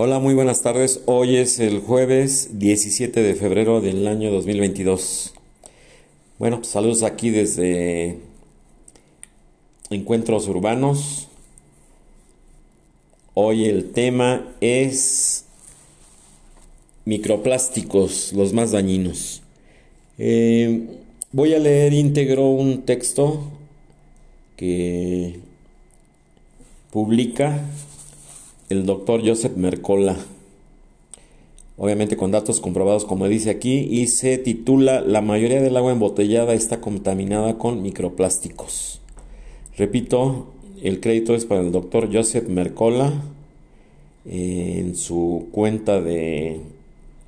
Hola, muy buenas tardes. Hoy es el jueves 17 de febrero del año 2022. Bueno, pues saludos aquí desde Encuentros Urbanos. Hoy el tema es microplásticos, los más dañinos. Eh, voy a leer íntegro un texto que publica el doctor Joseph Mercola, obviamente con datos comprobados como dice aquí, y se titula La mayoría del agua embotellada está contaminada con microplásticos. Repito, el crédito es para el doctor Joseph Mercola en su cuenta de,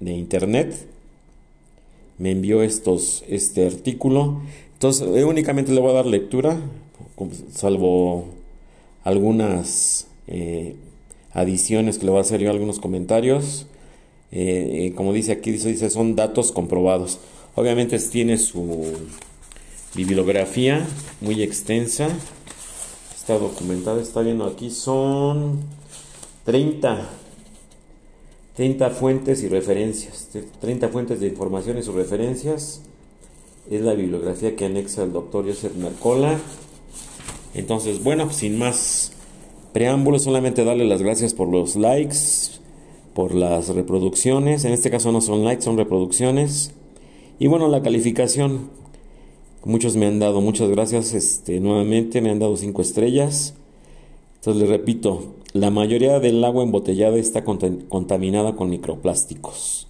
de internet. Me envió estos, este artículo. Entonces, eh, únicamente le voy a dar lectura, salvo algunas eh, adiciones que le voy a hacer yo algunos comentarios. Eh, eh, como dice aquí, son datos comprobados. Obviamente tiene su bibliografía muy extensa. Está documentada, está viendo aquí, son 30, 30 fuentes y referencias, 30 fuentes de informaciones y referencias. Es la bibliografía que anexa el doctor Joseph Mercola. Entonces, bueno, sin más preámbulo, solamente darle las gracias por los likes, por las reproducciones. En este caso no son likes, son reproducciones. Y bueno, la calificación. Muchos me han dado, muchas gracias este, nuevamente, me han dado cinco estrellas. Entonces les repito, la mayoría del agua embotellada está contaminada con microplásticos.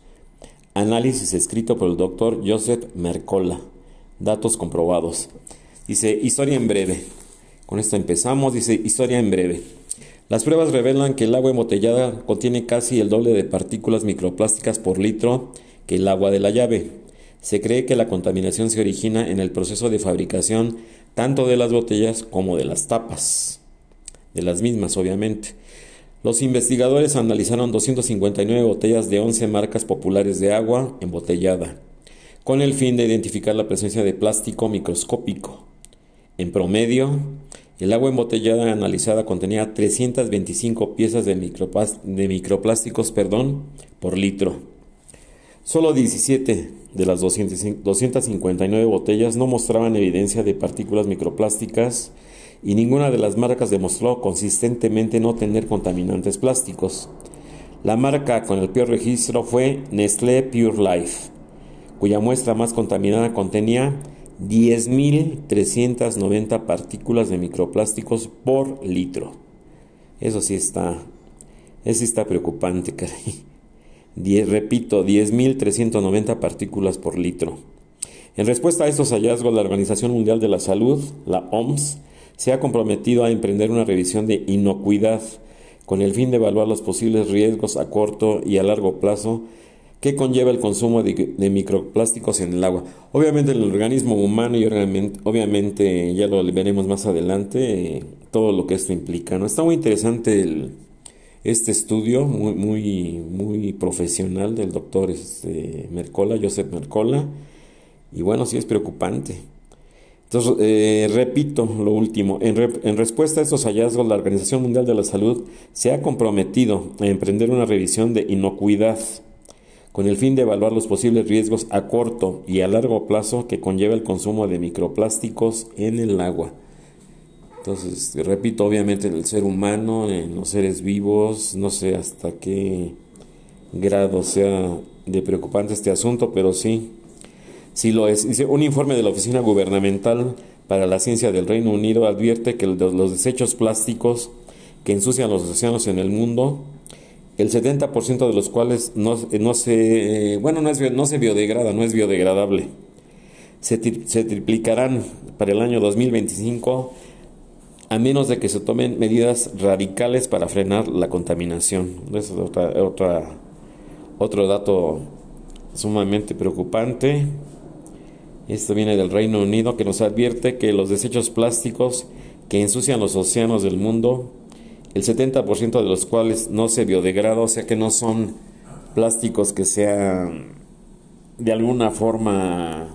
Análisis escrito por el doctor Joseph Mercola. Datos comprobados. Dice, historia en breve. Con esto empezamos, dice historia en breve. Las pruebas revelan que el agua embotellada contiene casi el doble de partículas microplásticas por litro que el agua de la llave. Se cree que la contaminación se origina en el proceso de fabricación tanto de las botellas como de las tapas. De las mismas, obviamente. Los investigadores analizaron 259 botellas de 11 marcas populares de agua embotellada, con el fin de identificar la presencia de plástico microscópico. En promedio, el agua embotellada analizada contenía 325 piezas de, microplásticos por litro. Solo 17 de las 259 botellas no mostraban evidencia de partículas microplásticas y ninguna de las marcas demostró consistentemente no tener contaminantes plásticos. La marca con el peor registro fue Nestlé Pure Life, cuya muestra más contaminada contenía 10.390 partículas de microplásticos por litro. Eso sí está, eso está preocupante, caray. repito, 10.390 partículas por litro. En respuesta a estos hallazgos, la Organización Mundial de la Salud, la OMS, se ha comprometido a emprender una revisión de inocuidad con el fin de evaluar los posibles riesgos a corto y a largo plazo ¿Qué conlleva el consumo de, microplásticos en el agua? Obviamente el organismo humano y obviamente, ya lo veremos más adelante, eh, todo lo que esto implica. ¿no? Está muy interesante este estudio, muy, muy, muy profesional del doctor este, Mercola, Joseph Mercola, y bueno, sí es preocupante. Entonces, eh, repito lo último, en, en, respuesta a estos hallazgos, la Organización Mundial de la Salud se ha comprometido a emprender una revisión de inocuidad con el fin de evaluar los posibles riesgos a corto y a largo plazo que conlleva el consumo de microplásticos en el agua. Entonces, repito, obviamente en el ser humano, en los seres vivos, no sé hasta qué grado sea de preocupante este asunto, pero sí, sí lo es. Dice, un informe de la Oficina Gubernamental para la Ciencia del Reino Unido advierte que los desechos plásticos que ensucian los océanos en el mundo el 70% de los cuales no, no se, bueno, no, es, no se biodegrada, no es biodegradable. Se, triplicarán para el año 2025 a menos de que se tomen medidas radicales para frenar la contaminación. Es otra, otro dato sumamente preocupante. Esto viene del Reino Unido que nos advierte que los desechos plásticos que ensucian los océanos del mundo el 70% de los cuales no se biodegrada, o sea que no son plásticos que sean de alguna forma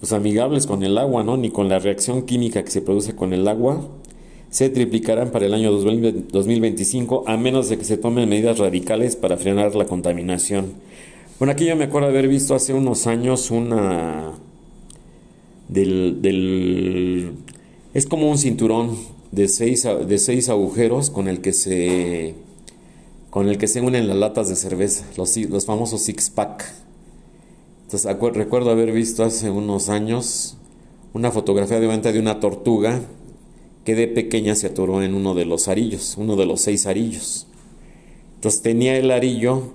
pues amigables con el agua, ¿no? Ni con la reacción química que se produce con el agua, se triplicarán para el año 2025 a menos de que se tomen medidas radicales para frenar la contaminación. Bueno, aquí yo me acuerdo haber visto hace unos años una del, es como un cinturón de seis, de seis agujeros con el que se con el que se unen las latas de cerveza, los, los famosos six pack. Entonces recuerdo haber visto hace unos años una fotografía de de una tortuga que de pequeña se atoró en uno de los arillos, uno de los seis arillos. Entonces tenía el arillo,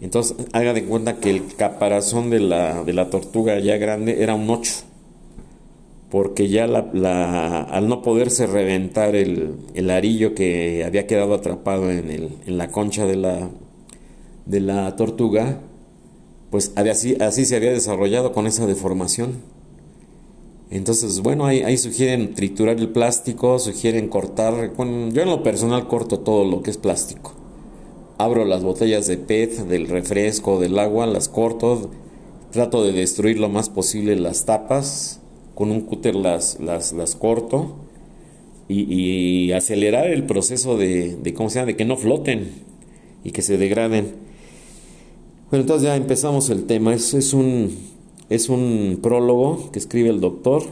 entonces haga de cuenta que el caparazón de la, de la tortuga ya grande era un 8, porque ya la, al no poderse reventar el, arillo que había quedado atrapado en, el, la concha de la, la tortuga, pues así se había desarrollado con esa deformación. Entonces, bueno, ahí, sugieren triturar el plástico, sugieren cortar. yo en lo personal corto todo lo que es plástico. Abro las botellas de PET, del refresco, del agua, las corto, trato de destruir lo más posible las tapas, con un cúter las, las, las corto y, acelerar el proceso de, de, ¿cómo se llama? de que no floten y que se degraden. Bueno, entonces ya empezamos el tema. Eso es un, es un prólogo que escribe el doctor.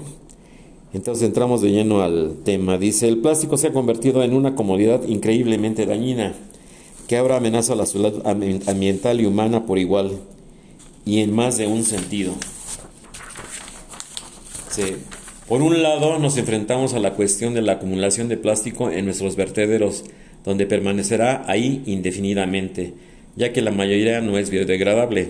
Entonces entramos de lleno al tema. Dice, el plástico se ha convertido en una comodidad increíblemente dañina, que ahora amenaza la salud ambiental y humana por igual, y en más de un sentido. Por un lado, nos enfrentamos a la cuestión de la acumulación de plástico en nuestros vertederos, donde permanecerá ahí indefinidamente, ya que la mayoría no es biodegradable.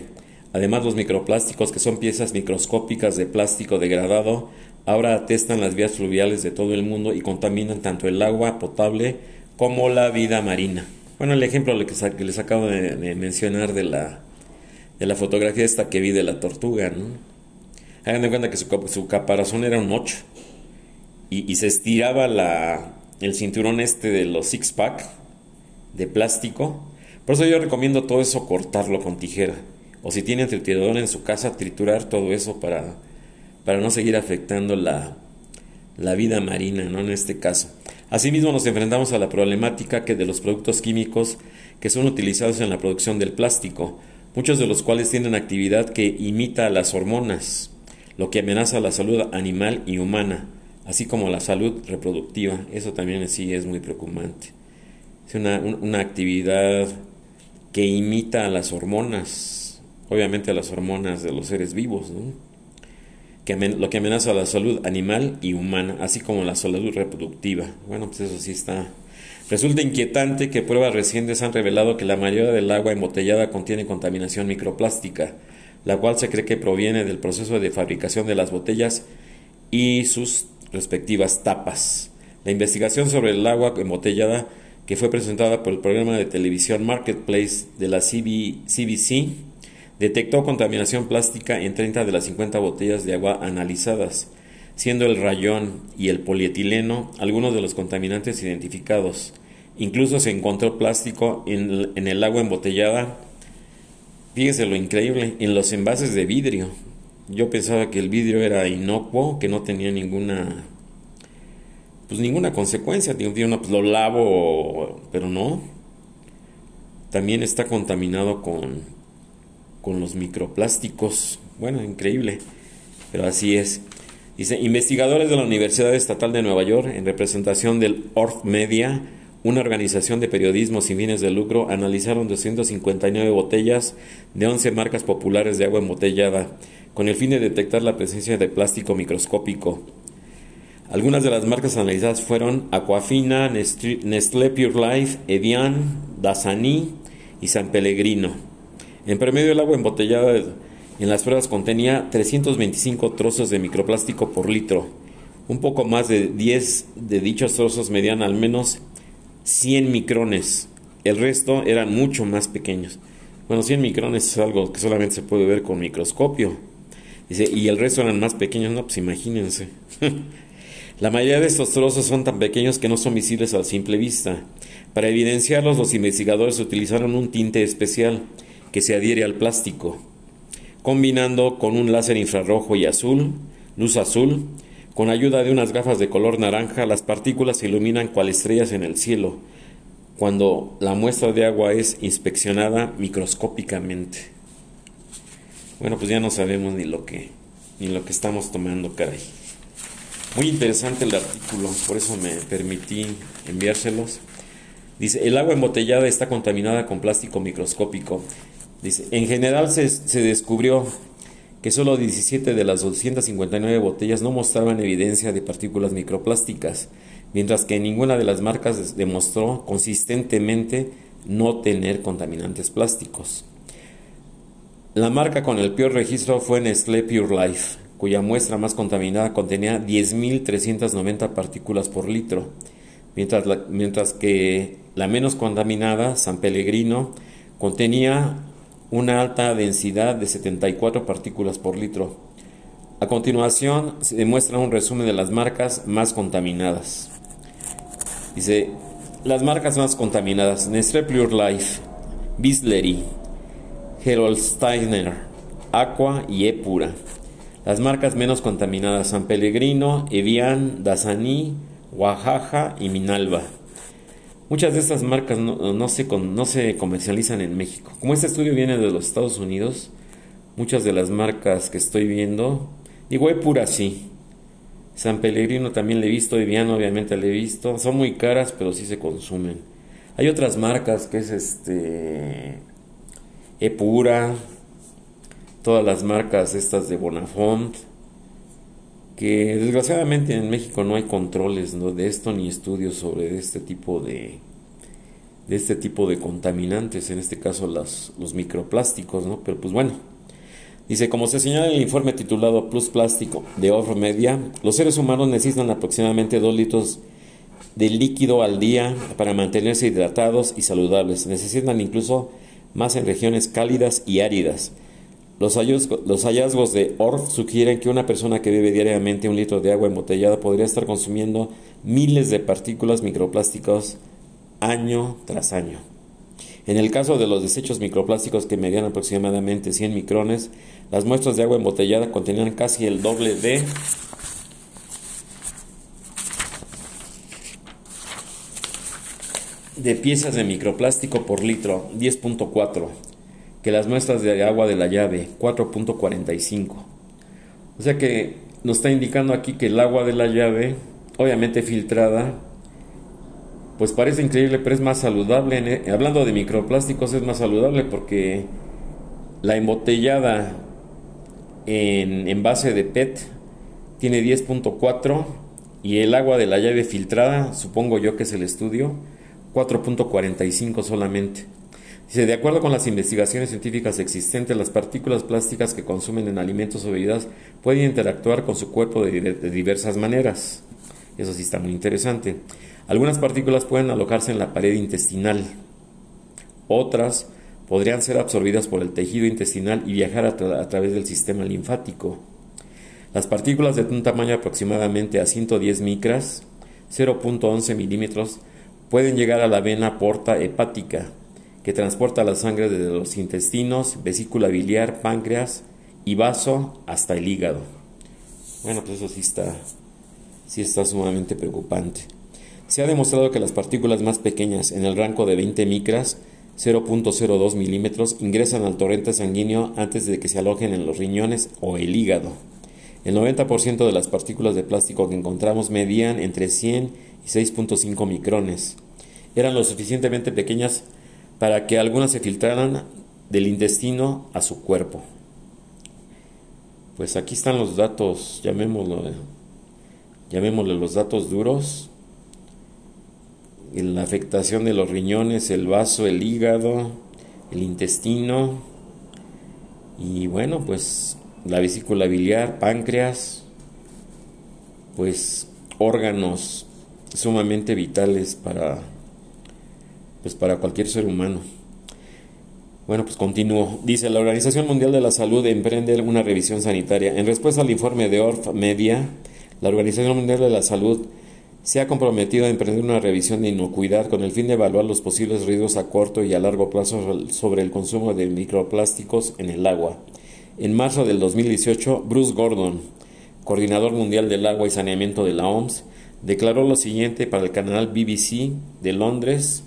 Además, los microplásticos, que son piezas microscópicas de plástico degradado, ahora atestan las vías fluviales de todo el mundo y contaminan tanto el agua potable como la vida marina. Bueno, el ejemplo que les acabo de, mencionar de la, de la fotografía esta que vi de la tortuga, ¿no? Hagan de cuenta que su, caparazón era un 8 y, y se estiraba la, el cinturón este de los six pack de plástico. Por eso yo recomiendo todo eso cortarlo con tijera o si tienen triturador en su casa, triturar todo eso para, para no seguir afectando la, la vida marina, ¿no? En este caso. Asimismo, nos enfrentamos a la problemática que de los productos químicos que son utilizados en la producción del plástico, muchos de los cuales tienen actividad que imita a las hormonas, lo que amenaza la salud animal y humana, así como la salud reproductiva. Eso también sí es muy preocupante. Es una, una actividad que imita a las hormonas, obviamente a las hormonas de los seres vivos, que lo que amenaza la salud animal y humana, así como la salud reproductiva. Bueno, pues eso sí está. Resulta inquietante que pruebas recientes han revelado que la mayoría del agua embotellada contiene contaminación microplástica, la cual se cree que proviene del proceso de fabricación de las botellas y sus respectivas tapas. La investigación sobre el agua embotellada que fue presentada por el programa de televisión Marketplace de la CBC detectó contaminación plástica en 30 de las 50 botellas de agua analizadas, siendo el rayón y el polietileno algunos de los contaminantes identificados. Incluso se encontró plástico en, el agua embotellada. Fíjese lo increíble, en los envases de vidrio. Yo pensaba que el vidrio era inocuo, que no tenía ninguna pues ninguna consecuencia, pues lo lavo, pero no. También está contaminado con con los microplásticos. Bueno, increíble, pero así es. Dice, investigadores de la Universidad Estatal de Nueva York, en representación del Orth Media, una organización de periodismo sin fines de lucro, analizaron 259 botellas de 11 marcas populares de agua embotellada, con el fin de detectar la presencia de plástico microscópico. Algunas de las marcas analizadas fueron Aquafina, Nestlé Pure Life, Evian, Dasani y San Pellegrino. En promedio, el agua embotellada en las pruebas contenía 325 trozos de microplástico por litro. Un poco más de 10 de dichos trozos medían al menos 100 micrones. El resto eran mucho más pequeños. Bueno, 100 micrones es algo que solamente se puede ver con microscopio. Y el resto eran más pequeños, no, pues imagínense. La mayoría de estos trozos son tan pequeños que no son visibles a simple vista. Para evidenciarlos, los investigadores utilizaron un tinte especial que se adhiere al plástico, combinando con un láser infrarrojo y azul, luz azul, Con ayuda de unas gafas de color naranja, las partículas se iluminan cual estrellas en el cielo cuando la muestra de agua es inspeccionada microscópicamente. Bueno, pues ya no sabemos ni lo que ni lo que estamos tomando, caray. Muy interesante el artículo, por eso me permití enviárselos. Dice, el agua embotellada está contaminada con plástico microscópico. Dice, en general se, se descubrió que solo 17 de las 259 botellas no mostraban evidencia de partículas microplásticas, mientras que ninguna de las marcas demostró consistentemente no tener contaminantes plásticos. La marca con el peor registro fue Nestlé Pure Life, cuya muestra más contaminada contenía 10.390 partículas por litro, mientras, mientras que la menos contaminada, San Pellegrino, contenía una alta densidad de 74 partículas por litro. A continuación se demuestra un resumen de las marcas más contaminadas. Dice, las marcas más contaminadas, Nestlé Pure Life, Bisleri, Steiner, Aqua y Epura. Las marcas menos contaminadas, San Pellegrino, Evian, Dasani, Oaxaca y Minalba. Muchas de estas marcas no, se, no se comercializan en México. Como este estudio viene de los Estados Unidos, muchas de las marcas que estoy viendo, digo, pura sí. San Pellegrino también le he visto, Evian obviamente le he visto. Son muy caras, pero sí se consumen. Hay otras marcas que es este Epura, todas las marcas estas de Bonafont, que desgraciadamente en México no hay controles de esto ni estudios sobre este tipo de, de este tipo de contaminantes, en este caso las, los microplásticos, ¿no? Pero pues bueno, dice, como se señala en el informe titulado Plus Plástico de Off Media, los seres humanos necesitan aproximadamente 2 litros de líquido al día para mantenerse hidratados y saludables. Necesitan incluso más en regiones cálidas y áridas. Los hallazgos, de ORF sugieren que una persona que bebe diariamente un litro de agua embotellada podría estar consumiendo miles de partículas microplásticos año tras año. En el caso de los desechos microplásticos que medían aproximadamente 100 micrones, las muestras de agua embotellada contenían casi el doble de de piezas de microplástico por litro, 10.4 que las muestras de agua de la llave, 4.45. O sea que nos está indicando aquí que el agua de la llave, obviamente filtrada, pues parece increíble, pero es más saludable. Hablando de microplásticos, es más saludable porque la embotellada en envase de PET tiene 10.4 y el agua de la llave filtrada, supongo yo que es el estudio, 4.45 solamente de acuerdo con las investigaciones científicas existentes, las partículas plásticas que consumen en alimentos o bebidas pueden interactuar con su cuerpo de, de diversas maneras. Eso sí está muy interesante. Algunas partículas pueden alojarse en la pared intestinal. Otras podrían ser absorbidas por el tejido intestinal y viajar a, a través del sistema linfático. Las partículas de un tamaño aproximadamente a 110 micras, 0.11 milímetros, pueden llegar a la vena porta hepática, que transporta la sangre desde los intestinos, vesícula biliar, páncreas y vaso hasta el hígado. Bueno, pues eso sí está, sí está sumamente preocupante. Se ha demostrado que las partículas más pequeñas, en el rango de 20 micras, 0.02 milímetros, ingresan al torrente sanguíneo antes de que se alojen en los riñones o el hígado. El 90% de las partículas de plástico que encontramos medían entre 100 y 6.5 micrones. Eran lo suficientemente pequeñas para que algunas se filtraran del intestino a su cuerpo. Pues aquí están los datos, llamémoslo, llamémosle los datos duros. La afectación de los riñones, el vaso, el hígado, el intestino y bueno, pues la vesícula biliar, páncreas, pues órganos sumamente vitales para pues para cualquier ser humano. Bueno, pues continúo. Dice, la Organización Mundial de la Salud emprende una revisión sanitaria. En respuesta al informe de ORF Media, la Organización Mundial de la Salud se ha comprometido a emprender una revisión de inocuidad con el fin de evaluar los posibles riesgos a corto y a largo plazo sobre el consumo de microplásticos en el agua. En marzo del 2018, Bruce Gordon, coordinador mundial del agua y saneamiento de la OMS, declaró lo siguiente para el canal BBC de Londres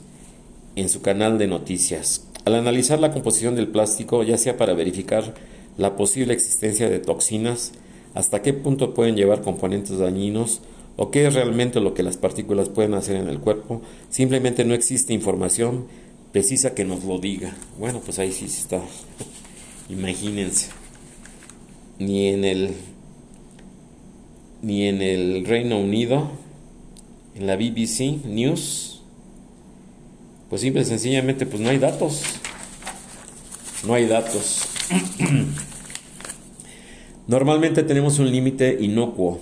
en su canal de noticias. Al analizar la composición del plástico, ya sea para verificar la posible existencia de toxinas, hasta qué punto pueden llevar componentes dañinos o qué es realmente lo que las partículas pueden hacer en el cuerpo, simplemente no existe información precisa que nos lo diga. Bueno, pues ahí sí está. Imagínense. Ni en el ni en el Reino Unido, en la BBC News, pues simple y sencillamente pues no hay datos. No hay datos. Normalmente tenemos un límite inocuo,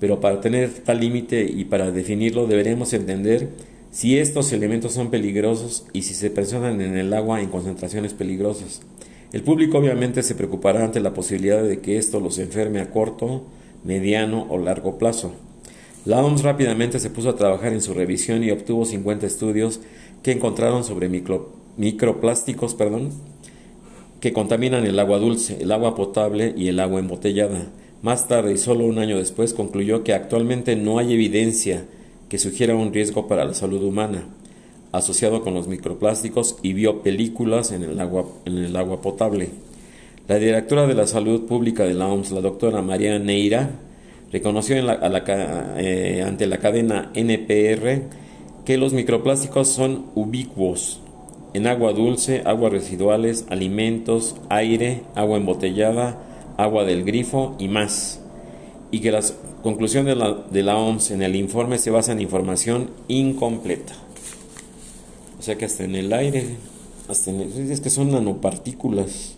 pero para tener tal límite y para definirlo deberemos entender si estos elementos son peligrosos y si se presionan en el agua en concentraciones peligrosas. El público obviamente se preocupará ante la posibilidad de que esto los enferme a corto, mediano o largo plazo. La OMS rápidamente se puso a trabajar en su revisión y obtuvo 50 estudios que encontraron sobre microplásticos perdón, que contaminan el agua dulce, el agua potable y el agua embotellada. Más tarde y solo un año después concluyó que actualmente no hay evidencia que sugiera un riesgo para la salud humana asociado con los microplásticos y vio películas en el agua, en el agua potable. La directora de la Salud Pública de la OMS, la doctora María Neira, reconoció eh, ante la cadena NPR que los microplásticos son ubicuos en agua dulce, aguas residuales, alimentos, aire, agua embotellada, agua del grifo y más. Y que las conclusiones de la, de la OMS en el informe se basan en información incompleta. O sea que hasta en el aire, hasta en es que son nanopartículas.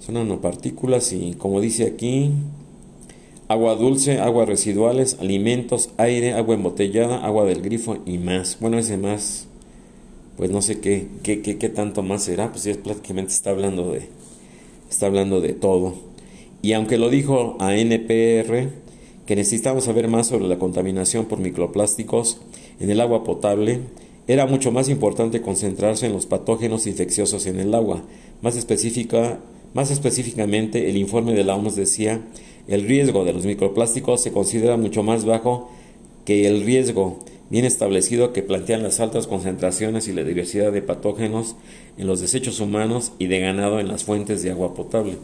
Son nanopartículas y como dice aquí, agua dulce, aguas residuales, alimentos, aire, agua embotellada, agua del grifo y más. Bueno, ese más, pues no sé qué, qué, qué, qué tanto más será, pues ya prácticamente está hablando de, está hablando de todo. Y aunque lo dijo a NPR, que necesitamos saber más sobre la contaminación por microplásticos en el agua potable, era mucho más importante concentrarse en los patógenos infecciosos en el agua. Más, específica, más específicamente, el informe de la OMS decía, el riesgo de los microplásticos se considera mucho más bajo que el riesgo bien establecido que plantean las altas concentraciones y la diversidad de patógenos en los desechos humanos y de ganado en las fuentes de agua potable.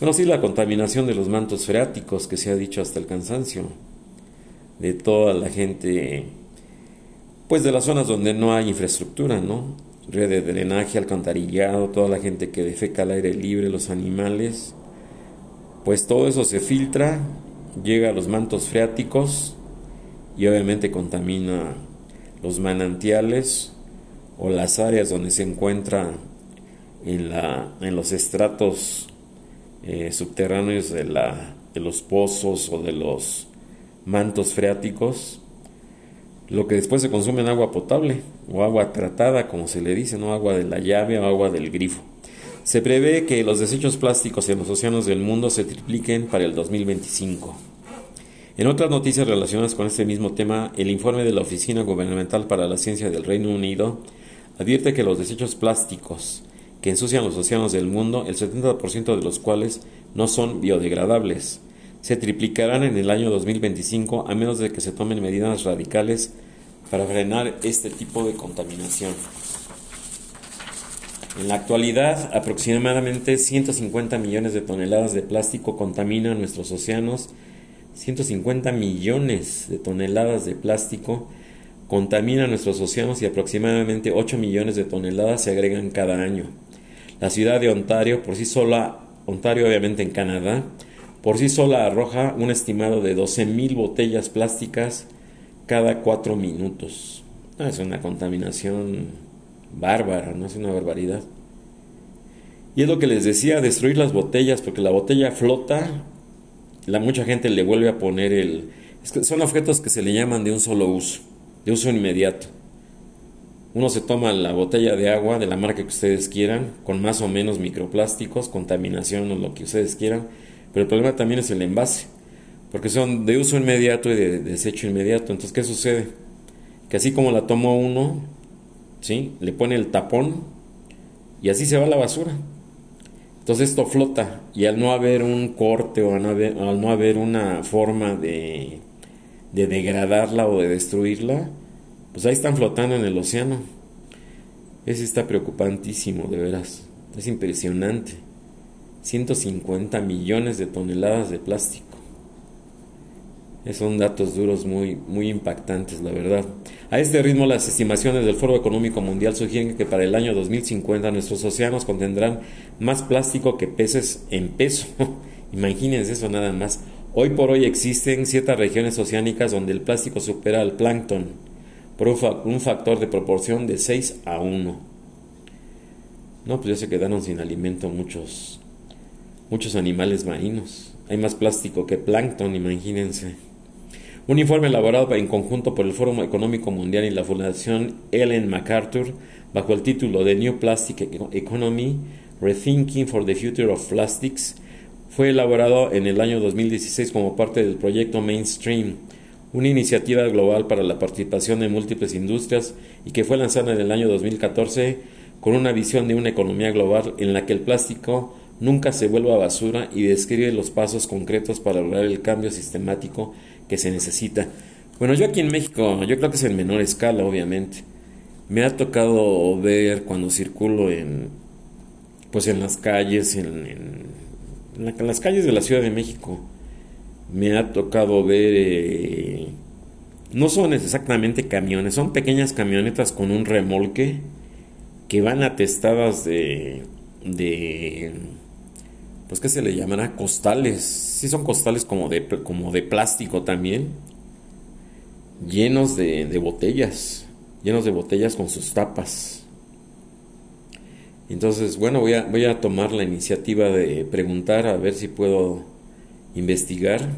Bueno, sí, la contaminación de los mantos freáticos que se ha dicho hasta el cansancio, de toda la gente pues de las zonas donde no hay infraestructura, ¿no? Red de drenaje, alcantarillado, toda la gente que defeca al aire libre, los animales, pues todo eso se filtra, llega a los mantos freáticos y obviamente contamina los manantiales o las áreas donde se encuentra en, la, en los estratos eh, subterráneos de, la, de los pozos o de los mantos freáticos lo que después se consume en agua potable o agua tratada, como se le dice, no agua de la llave o agua del grifo. Se prevé que los desechos plásticos en los océanos del mundo se tripliquen para el 2025. En otras noticias relacionadas con este mismo tema, el informe de la Oficina Gubernamental para la Ciencia del Reino Unido advierte que los desechos plásticos que ensucian los océanos del mundo, el 70% de los cuales no son biodegradables, se triplicarán en el año 2025 a menos de que se tomen medidas radicales para frenar este tipo de contaminación. En la actualidad, aproximadamente 150 millones de toneladas de plástico contaminan nuestros océanos. 150 millones de toneladas de plástico contaminan nuestros océanos y aproximadamente 8 millones de toneladas se agregan cada año. La ciudad de Ontario, por sí sola, Ontario obviamente en Canadá, por sí sola arroja un estimado de 12.000 botellas plásticas cada cuatro minutos. es una contaminación bárbara, no es una barbaridad. Y es lo que les decía, destruir las botellas, porque la botella flota, la mucha gente le vuelve a poner el... son objetos que se le llaman de un solo uso, de uso inmediato. Uno se toma la botella de agua de la marca que ustedes quieran, con más o menos microplásticos, contaminación o lo que ustedes quieran, pero el problema también es el envase, porque son de uso inmediato y de desecho inmediato. Entonces, ¿qué sucede? Que así como la tomó uno, ¿sí? le pone el tapón y así se va la basura. Entonces esto flota y al no haber un corte o al no haber, una forma de, de degradarla o de destruirla, pues ahí están flotando en el océano. Eso está preocupantísimo, de veras. Es impresionante. 150 millones de toneladas de plástico. Son datos duros muy, muy impactantes, la verdad. A este ritmo, las estimaciones del Foro Económico Mundial sugieren que para el año 2050 nuestros océanos contendrán más plástico que peces en peso. Imagínense eso nada más. Hoy por hoy existen ciertas regiones oceánicas donde el plástico supera al plancton por un, factor de proporción de 6 a 1. No, pues ya se quedaron sin alimento muchos, muchos animales marinos. Hay más plástico que plancton, imagínense. Un informe elaborado en conjunto por el Foro Económico Mundial y la Fundación Ellen MacArthur bajo el título de New Plastic Economy, Rethinking for the Future of Plastics, fue elaborado en el año 2016 como parte del proyecto Mainstream, una iniciativa global para la participación de múltiples industrias y que fue lanzada en el año 2014 con una visión de una economía global en la que el plástico nunca se vuelva basura y describe los pasos concretos para lograr el cambio sistemático que se necesita. Bueno, yo aquí en México, yo creo que es en menor escala, obviamente. Me ha tocado ver cuando circulo en, pues en las calles, en, en, las calles de la Ciudad de México, me ha tocado ver, eh, no son exactamente camiones, son pequeñas camionetas con un remolque que van atestadas de, de pues que se le llamará costales, sí son costales como de, como de plástico también, llenos de, botellas, llenos de botellas con sus tapas. Entonces, bueno, voy a, voy a tomar la iniciativa de preguntar a ver si puedo investigar.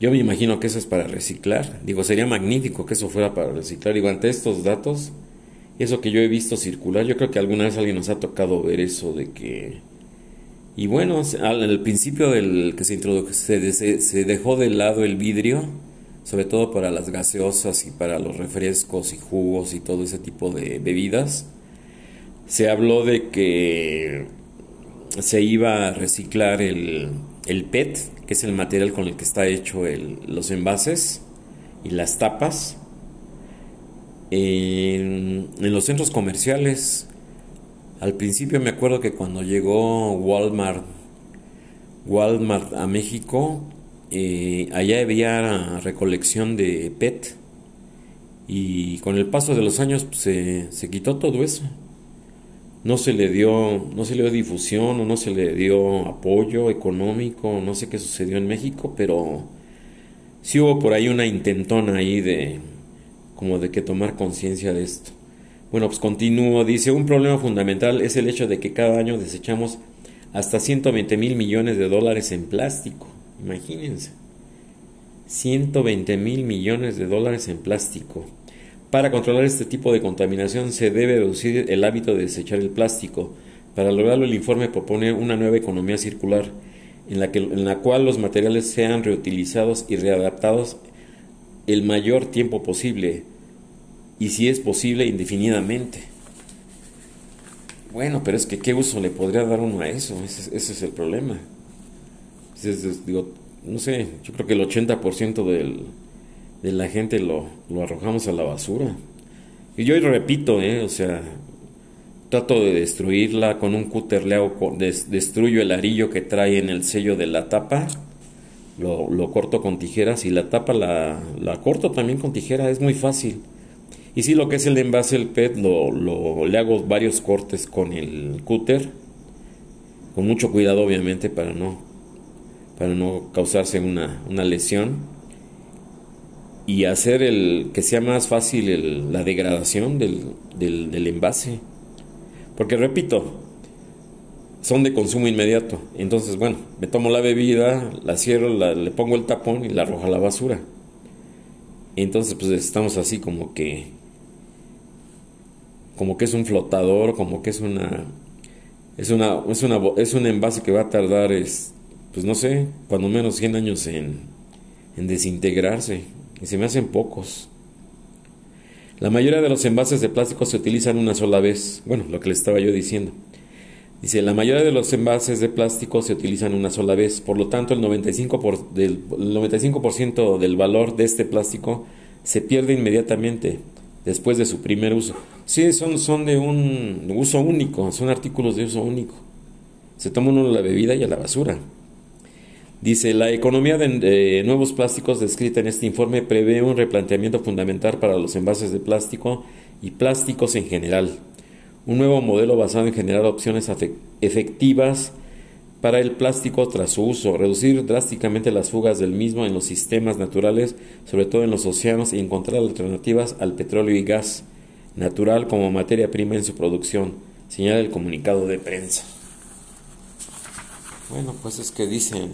Yo me imagino que eso es para reciclar. Digo, sería magnífico que eso fuera para reciclar. Digo, ante estos datos, eso que yo he visto circular, yo creo que alguna vez alguien nos ha tocado ver eso de que y bueno, al principio del que se introdujo, se, se, dejó de lado el vidrio, sobre todo para las gaseosas y para los refrescos y jugos y todo ese tipo de bebidas. Se habló de que se iba a reciclar el, el PET, que es el material con el que está hecho el, los envases y las tapas. En, en los centros comerciales al principio me acuerdo que cuando llegó Walmart, Walmart a México, eh, allá había recolección de PET y con el paso de los años pues, se, se, quitó todo eso. No se le dio, no se le dio difusión o no se le dio apoyo económico, no sé qué sucedió en México, pero sí hubo por ahí una intentona ahí de como de que tomar conciencia de esto. Bueno, pues continúo. Dice, un problema fundamental es el hecho de que cada año desechamos hasta 120 mil millones de dólares en plástico. Imagínense. 120 mil millones de dólares en plástico. Para controlar este tipo de contaminación se debe reducir el hábito de desechar el plástico. Para lograrlo el informe propone una nueva economía circular en la, que, en la cual los materiales sean reutilizados y readaptados el mayor tiempo posible y si es posible indefinidamente. Bueno, pero es que qué uso le podría dar uno a eso, ese, es el problema. digo, no sé, yo creo que el 80% del, de la gente lo, lo, arrojamos a la basura. Y yo repito, ¿eh? o sea, trato de destruirla con un cúter, le hago, destruyo el arillo que trae en el sello de la tapa, lo, lo corto con tijeras y la tapa la, la corto también con tijera, es muy fácil y si lo que es el envase, el PET, lo, lo, le hago varios cortes con el cúter, con mucho cuidado obviamente para no, para no causarse una, una lesión y hacer el que sea más fácil la degradación del, del, del, envase. Porque repito, son de consumo inmediato. Entonces, bueno, me tomo la bebida, la cierro, le pongo el tapón y la arrojo a la basura. Entonces, pues estamos así como que como que es un flotador, como que es una es una es una es un envase que va a tardar es pues no sé, cuando menos 100 años en en desintegrarse y se me hacen pocos. La mayoría de los envases de plástico se utilizan una sola vez, bueno, lo que le estaba yo diciendo. Dice, la mayoría de los envases de plástico se utilizan una sola vez, por lo tanto el 95%, por, del, el 95 del valor de este plástico se pierde inmediatamente después de su primer uso. Sí, son, son de un uso único, son artículos de uso único. Se toma uno la bebida y a la basura. Dice, la economía de, nuevos plásticos descrita en este informe prevé un replanteamiento fundamental para los envases de plástico y plásticos en general un nuevo modelo basado en generar opciones efectivas para el plástico tras su uso, reducir drásticamente las fugas del mismo en los sistemas naturales, sobre todo en los océanos, y encontrar alternativas al petróleo y gas natural como materia prima en su producción, señala el comunicado de prensa. Bueno, pues es que dicen,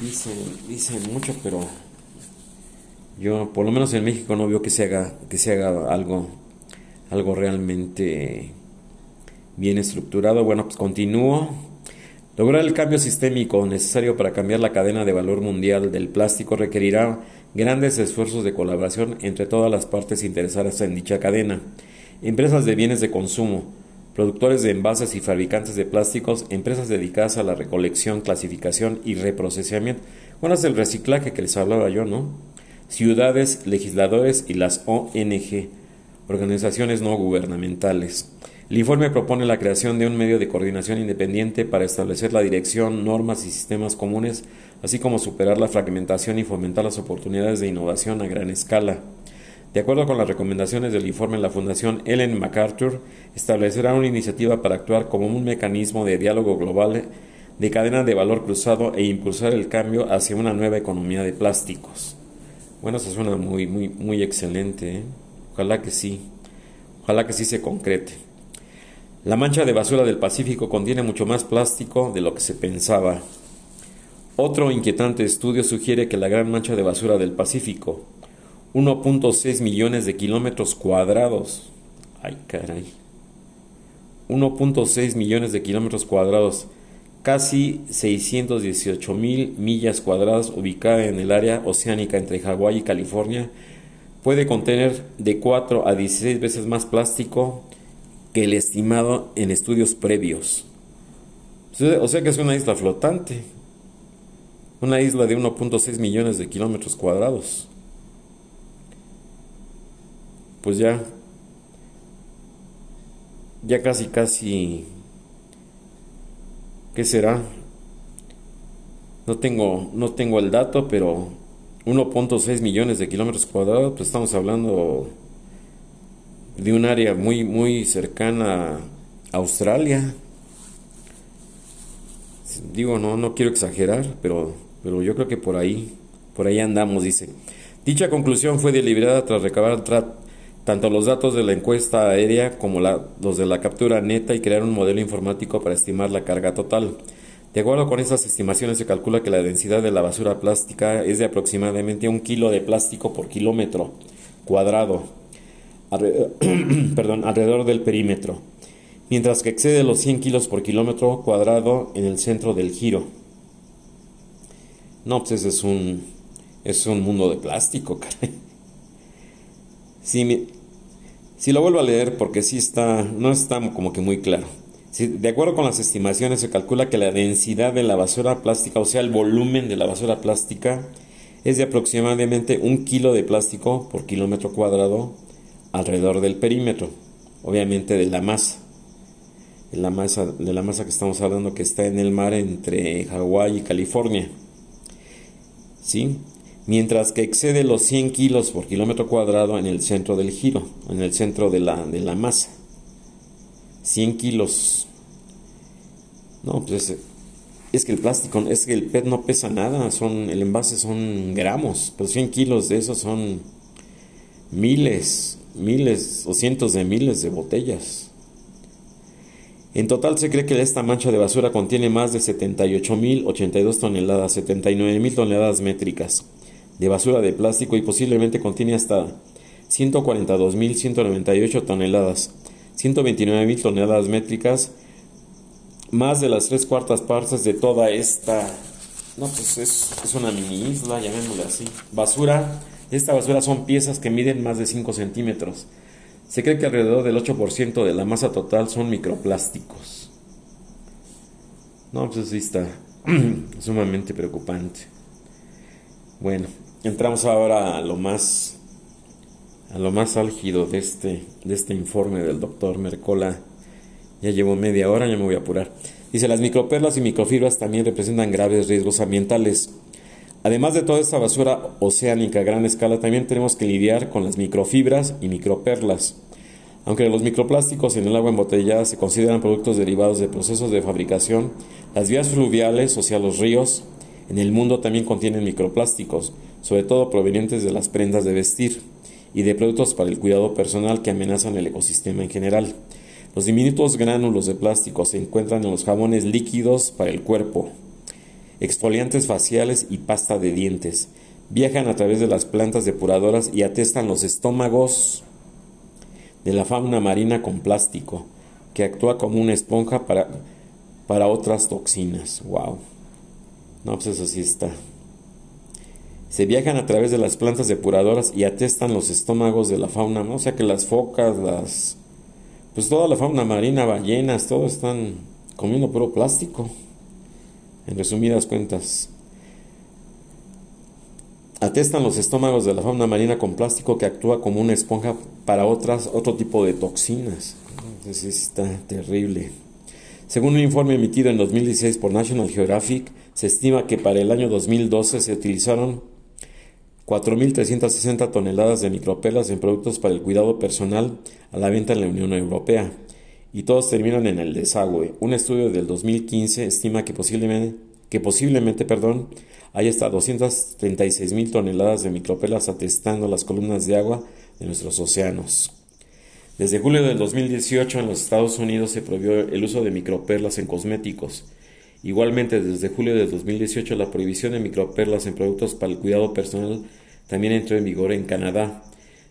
dicen, dicen mucho, pero yo, por lo menos en México, no veo que se haga, que se haga algo, algo realmente bien estructurado. Bueno, pues continúo. Lograr el cambio sistémico necesario para cambiar la cadena de valor mundial del plástico requerirá grandes esfuerzos de colaboración entre todas las partes interesadas en dicha cadena. Empresas de bienes de consumo, productores de envases y fabricantes de plásticos, empresas dedicadas a la recolección, clasificación y reprocesamiento. Bueno, es el reciclaje que les hablaba yo, ¿no? ciudades, legisladores y las ONG, organizaciones no gubernamentales. El informe propone la creación de un medio de coordinación independiente para establecer la dirección, normas y sistemas comunes, así como superar la fragmentación y fomentar las oportunidades de innovación a gran escala. De acuerdo con las recomendaciones del informe, la Fundación Ellen MacArthur establecerá una iniciativa para actuar como un mecanismo de diálogo global de cadena de valor cruzado e impulsar el cambio hacia una nueva economía de plásticos. Bueno, eso suena muy, muy, muy excelente. ¿eh? Ojalá que sí. Ojalá que sí se concrete. La mancha de basura del Pacífico contiene mucho más plástico de lo que se pensaba. Otro inquietante estudio sugiere que la gran mancha de basura del Pacífico, 1.6 millones de kilómetros cuadrados, ay caray, 1.6 millones de kilómetros cuadrados, casi 618 mil millas cuadradas ubicada en el área oceánica entre Hawái y California, puede contener de 4 a 16 veces más plástico que el estimado en estudios previos. O sea que es una isla flotante, una isla de 1.6 millones de kilómetros cuadrados. Pues ya, ya casi, casi ¿Qué será? No tengo, no tengo el dato, pero 1.6 millones de kilómetros cuadrados, pues estamos hablando de un área muy, muy cercana a Australia. Digo, no, no quiero exagerar, pero, pero yo creo que por ahí, por ahí andamos, dice. Dicha conclusión fue deliberada tras recabar tanto los datos de la encuesta aérea como los de la captura neta y crear un modelo informático para estimar la carga total. De acuerdo con estas estimaciones se calcula que la densidad de la basura plástica es de aproximadamente un kilo de plástico por kilómetro cuadrado perdón, alrededor del perímetro, mientras que excede los 100 kilos por kilómetro cuadrado en el centro del giro. No, pues ese es un, es un mundo de plástico, caray. Sí, si lo vuelvo a leer porque sí está, no está como que muy claro. de acuerdo con las estimaciones se calcula que la densidad de la basura plástica, o sea, el volumen de la basura plástica, es de aproximadamente un kilo de plástico por kilómetro cuadrado alrededor del perímetro, obviamente de la masa, de la masa, de la masa que estamos hablando que está en el mar entre Hawái y California. ¿Sí? mientras que excede los 100 kilos por kilómetro cuadrado en el centro del giro, en el centro de la, de la masa. 100 kilos. No, pues es, que el plástico, es que el PET no pesa nada, son, el envase son gramos, pero 100 kilos de eso son miles, miles o cientos de miles de botellas. En total se cree que esta mancha de basura contiene más de 78.082 toneladas, 79.000 toneladas métricas de basura de plástico y posiblemente contiene hasta 142.198 toneladas, 129.000 toneladas métricas, más de las tres cuartas partes de toda esta, no pues es, es una mini isla, llamémosle así, basura, esta basura son piezas que miden más de 5 centímetros, Se cree que alrededor del 8% de la masa total son microplásticos. No, pues sí está sumamente preocupante. Bueno, entramos ahora a lo más a lo más álgido de este de este informe del doctor Mercola. Ya llevo media hora, ya me voy a apurar. Dice, las microperlas y microfibras también representan graves riesgos ambientales. Además de toda esta basura oceánica a gran escala, también tenemos que lidiar con las microfibras y microperlas. Aunque los microplásticos en el agua embotellada se consideran productos derivados de procesos de fabricación, las vías fluviales, o sea, los ríos, en el mundo también contienen microplásticos, sobre todo provenientes de las prendas de vestir y de productos para el cuidado personal que amenazan el ecosistema en general. Los diminutos gránulos de plástico se encuentran en los jabones líquidos para el cuerpo, exfoliantes faciales y pasta de dientes. Viajan a través de las plantas depuradoras y atestan los estómagos de la fauna marina con plástico, que actúa como una esponja para, para otras toxinas. ¡Wow! No, pues eso sí está. Se viajan a través de las plantas depuradoras y atestan los estómagos de la fauna, o sea que las focas, las pues toda la fauna marina, ballenas, todo están comiendo puro plástico. En resumidas cuentas, atestan los estómagos de la fauna marina con plástico que actúa como una esponja para otras, otro tipo de toxinas. Entonces está terrible. Según un informe emitido en 2016 por National Geographic, se estima que para el año 2012 se utilizaron 4.360 toneladas de micropelas en productos para el cuidado personal a la venta en la Unión Europea. Y todos terminan en el desagüe. Un estudio del 2015 estima que posiblemente, que posiblemente perdón, hay hasta 236.000 toneladas de micropelas atestando las columnas de agua de nuestros océanos. Desde julio del 2018 en los Estados Unidos se prohibió el uso de microperlas en cosméticos Igualmente, desde julio de 2018, la prohibición de microperlas en productos para el cuidado personal también entró en vigor en Canadá,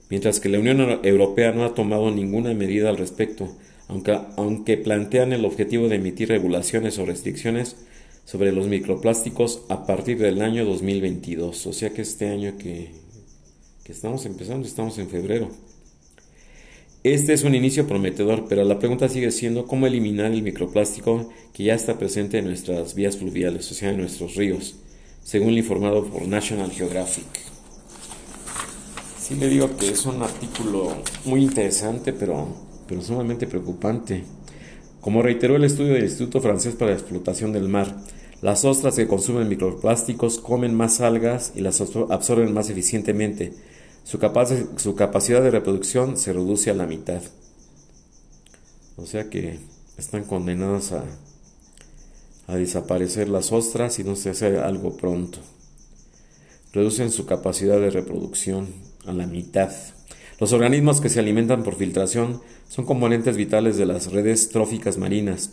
mientras que la Unión Europea no ha tomado ninguna medida al respecto, aunque, aunque plantean el objetivo de emitir regulaciones o restricciones sobre los microplásticos a partir del año 2022. O sea que este año que, que estamos empezando, estamos en febrero. Este es un inicio prometedor, pero la pregunta sigue siendo cómo eliminar el microplástico que ya está presente en nuestras vías fluviales, o sea, en nuestros ríos, según lo informado por National Geographic. Sí le digo que es un artículo muy interesante, pero, pero sumamente preocupante. Como reiteró el estudio del Instituto Francés para la Explotación del Mar, las ostras que consumen microplásticos comen más algas y las absorben más eficientemente, su, capacidad de reproducción se reduce a la mitad. O sea que están condenadas a, a desaparecer las ostras si no se hace algo pronto. Reducen su capacidad de reproducción a la mitad. Los organismos que se alimentan por filtración son componentes vitales de las redes tróficas marinas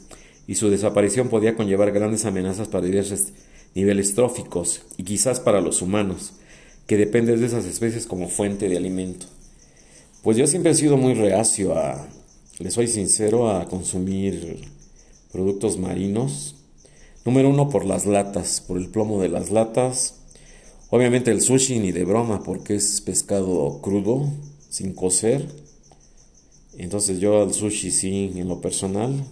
y su desaparición podría conllevar grandes amenazas para diversos niveles tróficos y quizás para los humanos que depende de esas especies como fuente de alimento. Pues yo siempre he sido muy reacio a, soy sincero, a consumir productos marinos. Número uno por las latas, por el plomo de las latas. Obviamente el sushi ni de broma porque es pescado crudo, sin cocer. Entonces yo al sushi sí, en lo personal,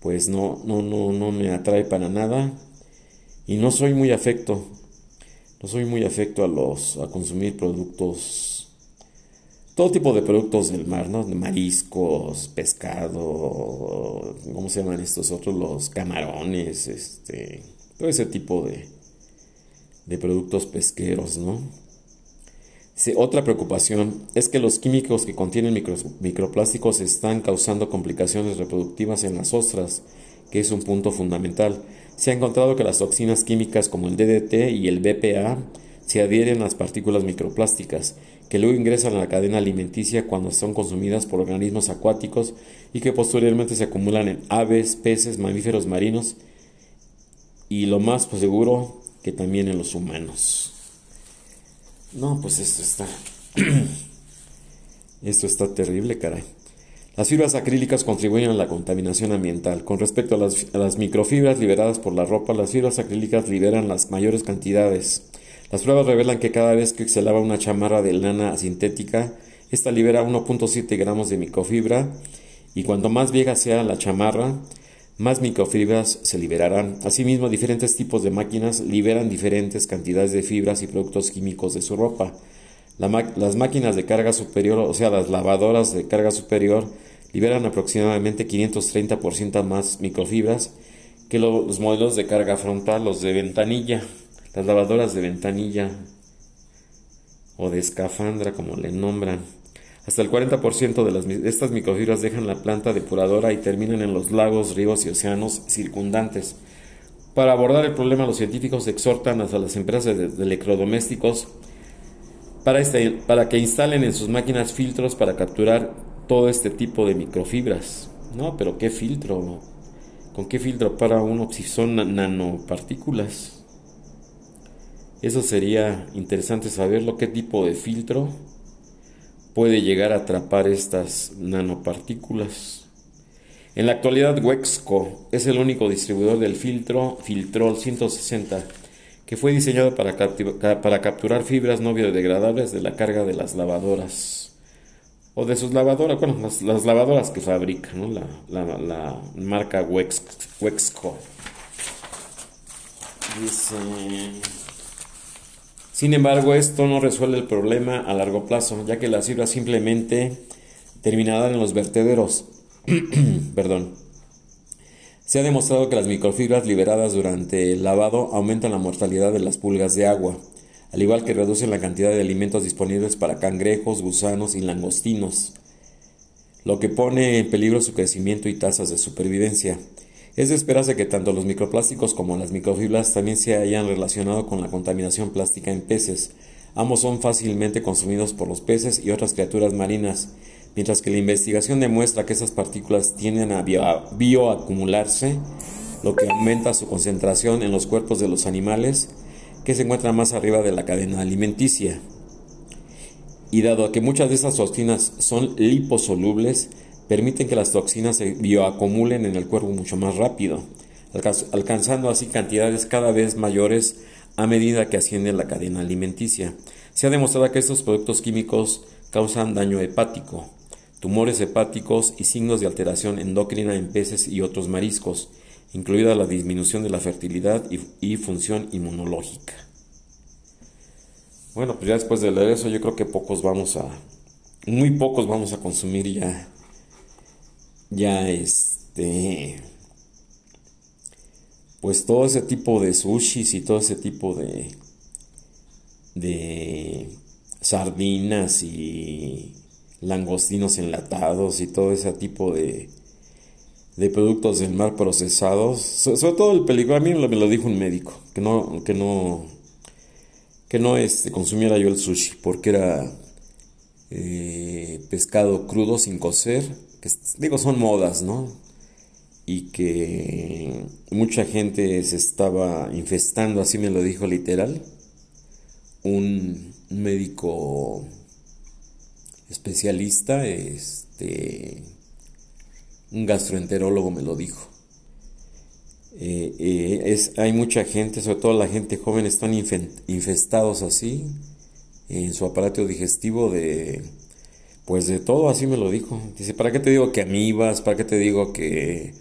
pues no, no, no, no me atrae para nada. Y no soy muy afecto no soy muy afecto a los a consumir productos todo tipo de productos del mar, ¿no? Mariscos, pescado, ¿cómo se llaman estos otros? Los camarones, este, todo ese tipo de, de productos pesqueros, ¿no? Otra preocupación es que los químicos que contienen microplásticos están causando complicaciones reproductivas en las ostras, que es un punto fundamental. Se ha encontrado que las toxinas químicas como el DDT y el BPA se adhieren a las partículas microplásticas, que luego ingresan a la cadena alimenticia cuando son consumidas por organismos acuáticos y que posteriormente se acumulan en aves, peces, mamíferos marinos y lo más seguro que también en los humanos. No, pues esto está... esto está terrible, caray. Las fibras acrílicas contribuyen a la contaminación ambiental. Con respecto a las, microfibras liberadas por la ropa, las fibras acrílicas liberan las mayores cantidades. Las pruebas revelan que cada vez que se lava una chamarra de lana sintética, Esta libera 1.7 gramos de microfibra y cuanto más vieja sea la chamarra, más microfibras se liberarán. Asimismo, diferentes tipos de máquinas liberan diferentes cantidades de fibras y productos químicos de su ropa. las máquinas de carga superior, o sea, las lavadoras de carga superior, liberan aproximadamente 530% más microfibras que los modelos de carga frontal, los de ventanilla, las lavadoras de ventanilla o de escafandra, como le nombran. Hasta el 40% de, estas microfibras dejan la planta depuradora y terminan en los lagos, ríos y océanos circundantes. Para abordar el problema, los científicos exhortan a las empresas de, electrodomésticos para, este, para que instalen en sus máquinas filtros para capturar todo este tipo de microfibras. No, pero ¿qué filtro? ¿Con qué filtro para uno si nanopartículas? Eso sería interesante saberlo, qué tipo de filtro puede llegar a atrapar estas nanopartículas. En la actualidad Wexco es el único distribuidor del filtro Filtrol 160 que fue diseñado para, capturar fibras no biodegradables de la carga de las lavadoras o de sus lavadoras, bueno, las, lavadoras que fabrica, la, marca Wexco. Dice... Sin embargo, esto no resuelve el problema a largo plazo, ya que las fibras simplemente terminarán en los vertederos. Perdón. Se ha demostrado que las microfibras liberadas durante el lavado aumentan la mortalidad de las pulgas de agua, al igual que reducen la cantidad de alimentos disponibles para cangrejos, gusanos y langostinos, lo que pone en peligro su crecimiento y tasas de supervivencia. Es de esperarse que tanto los microplásticos como las microfibras también se hayan relacionado con la contaminación plástica en peces. Ambos son fácilmente consumidos por los peces y otras criaturas marinas, mientras que la investigación demuestra que esas partículas tienden a bioacumularse, lo que aumenta su concentración en los cuerpos de los animales que se encuentran más arriba de la cadena alimenticia. Y dado que muchas de estas toxinas son liposolubles, permiten que las toxinas se bioacumulen en el cuerpo mucho más rápido, alcanzando así cantidades cada vez mayores a medida que asciende la cadena alimenticia. Se ha demostrado que estos productos químicos causan daño hepático, tumores hepáticos y signos de alteración endocrina en peces y otros mariscos, incluida la disminución de la fertilidad y, y función inmunológica. Bueno, pues ya después de leer eso yo creo que pocos vamos a, muy pocos vamos a consumir ya ya este pues todo ese tipo de sushis y todo ese tipo de de sardinas y langostinos enlatados y todo ese tipo de de productos del mar procesados. Sobre todo el peligro a mí me lo dijo un médico que no que no que no este, consumiera yo el sushi porque era eh, pescado crudo sin cocer digo, son modas, ¿no? Y que mucha gente se estaba infestando, así me lo dijo literal, un médico especialista, este, un gastroenterólogo me lo dijo. Eh, eh, es, hay mucha gente, sobre todo la gente joven, están infestados así en su aparato digestivo de pues de todo, así me lo dijo. Dice, ¿para qué te digo que amibas? ¿Para qué te digo que